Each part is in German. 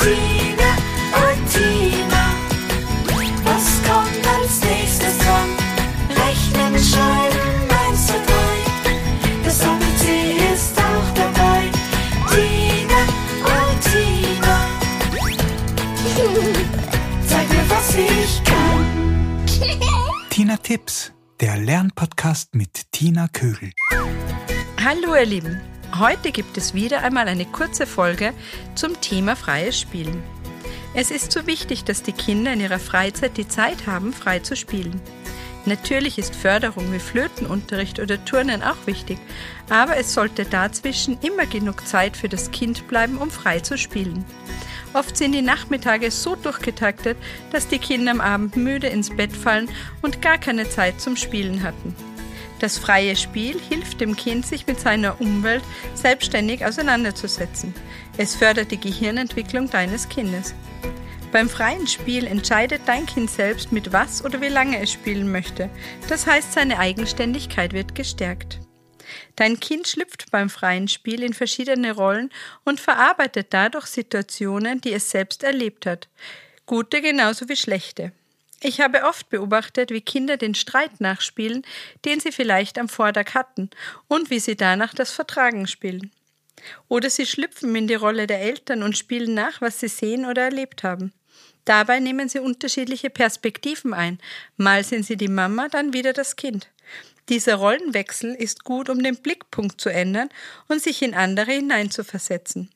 Martina und Tina. Was kommt als nächstes dran? Rechnen, schreiben, eins, zu drei. Das ABC ist auch dabei. Tina und Tina. Zeig mir, was ich kann. Tina Tipps, der Lernpodcast mit Tina Kögel. Hallo, ihr Lieben heute gibt es wieder einmal eine kurze Folge zum Thema freies Spielen. Es ist so wichtig, dass die Kinder in ihrer Freizeit die Zeit haben, frei zu spielen. Natürlich ist Förderung wie Flötenunterricht oder Turnen auch wichtig, aber es sollte dazwischen immer genug Zeit für das Kind bleiben, um frei zu spielen. Oft sind die Nachmittage so durchgetaktet, dass die Kinder am Abend müde ins Bett fallen und gar keine Zeit zum Spielen hatten. Das freie Spiel hilft dem Kind, sich mit seiner Umwelt selbstständig auseinanderzusetzen. Es fördert die Gehirnentwicklung deines Kindes. Beim freien Spiel entscheidet dein Kind selbst, mit was oder wie lange es spielen möchte. Das heißt, seine Eigenständigkeit wird gestärkt. Dein Kind schlüpft beim freien Spiel in verschiedene Rollen und verarbeitet dadurch Situationen, die es selbst erlebt hat. Gute genauso wie schlechte. Ich habe oft beobachtet, wie Kinder den Streit nachspielen, den sie vielleicht am Vortag hatten, und wie sie danach das Vertragen spielen. Oder sie schlüpfen in die Rolle der Eltern und spielen nach, was sie sehen oder erlebt haben. Dabei nehmen sie unterschiedliche Perspektiven ein. Mal sind sie die Mama, dann wieder das Kind. Dieser Rollenwechsel ist gut, um den Blickpunkt zu ändern und sich in andere hineinzuversetzen.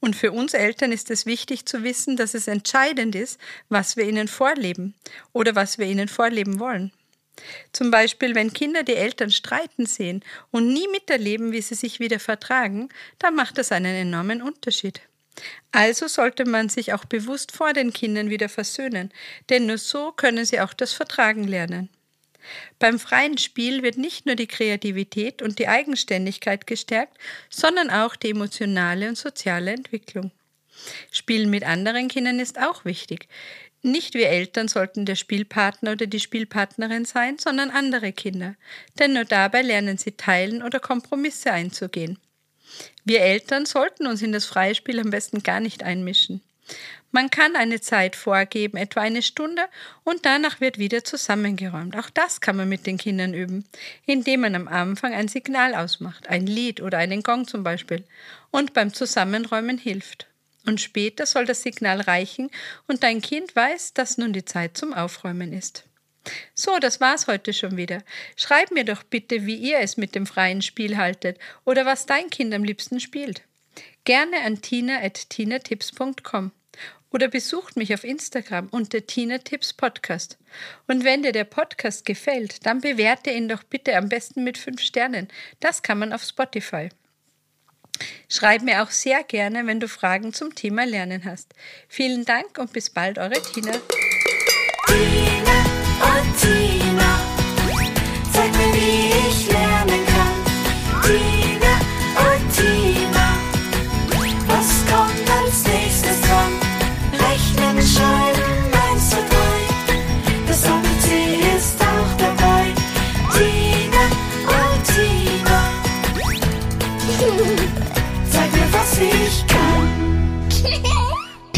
Und für uns Eltern ist es wichtig zu wissen, dass es entscheidend ist, was wir ihnen vorleben oder was wir ihnen vorleben wollen. Zum Beispiel, wenn Kinder die Eltern streiten sehen und nie miterleben, wie sie sich wieder vertragen, dann macht das einen enormen Unterschied. Also sollte man sich auch bewusst vor den Kindern wieder versöhnen, denn nur so können sie auch das Vertragen lernen. Beim freien Spiel wird nicht nur die Kreativität und die Eigenständigkeit gestärkt, sondern auch die emotionale und soziale Entwicklung. Spielen mit anderen Kindern ist auch wichtig. Nicht wir Eltern sollten der Spielpartner oder die Spielpartnerin sein, sondern andere Kinder, denn nur dabei lernen sie teilen oder Kompromisse einzugehen. Wir Eltern sollten uns in das freie Spiel am besten gar nicht einmischen. Man kann eine Zeit vorgeben, etwa eine Stunde, und danach wird wieder zusammengeräumt. Auch das kann man mit den Kindern üben, indem man am Anfang ein Signal ausmacht, ein Lied oder einen Gong zum Beispiel, und beim Zusammenräumen hilft. Und später soll das Signal reichen und dein Kind weiß, dass nun die Zeit zum Aufräumen ist. So, das war's heute schon wieder. Schreib mir doch bitte, wie ihr es mit dem freien Spiel haltet oder was dein Kind am liebsten spielt. Gerne an tina.tinatips.com oder besucht mich auf Instagram unter Tina Tipps Podcast. Und wenn dir der Podcast gefällt, dann bewerte ihn doch bitte am besten mit fünf Sternen. Das kann man auf Spotify. Schreib mir auch sehr gerne, wenn du Fragen zum Thema Lernen hast. Vielen Dank und bis bald, eure Tina.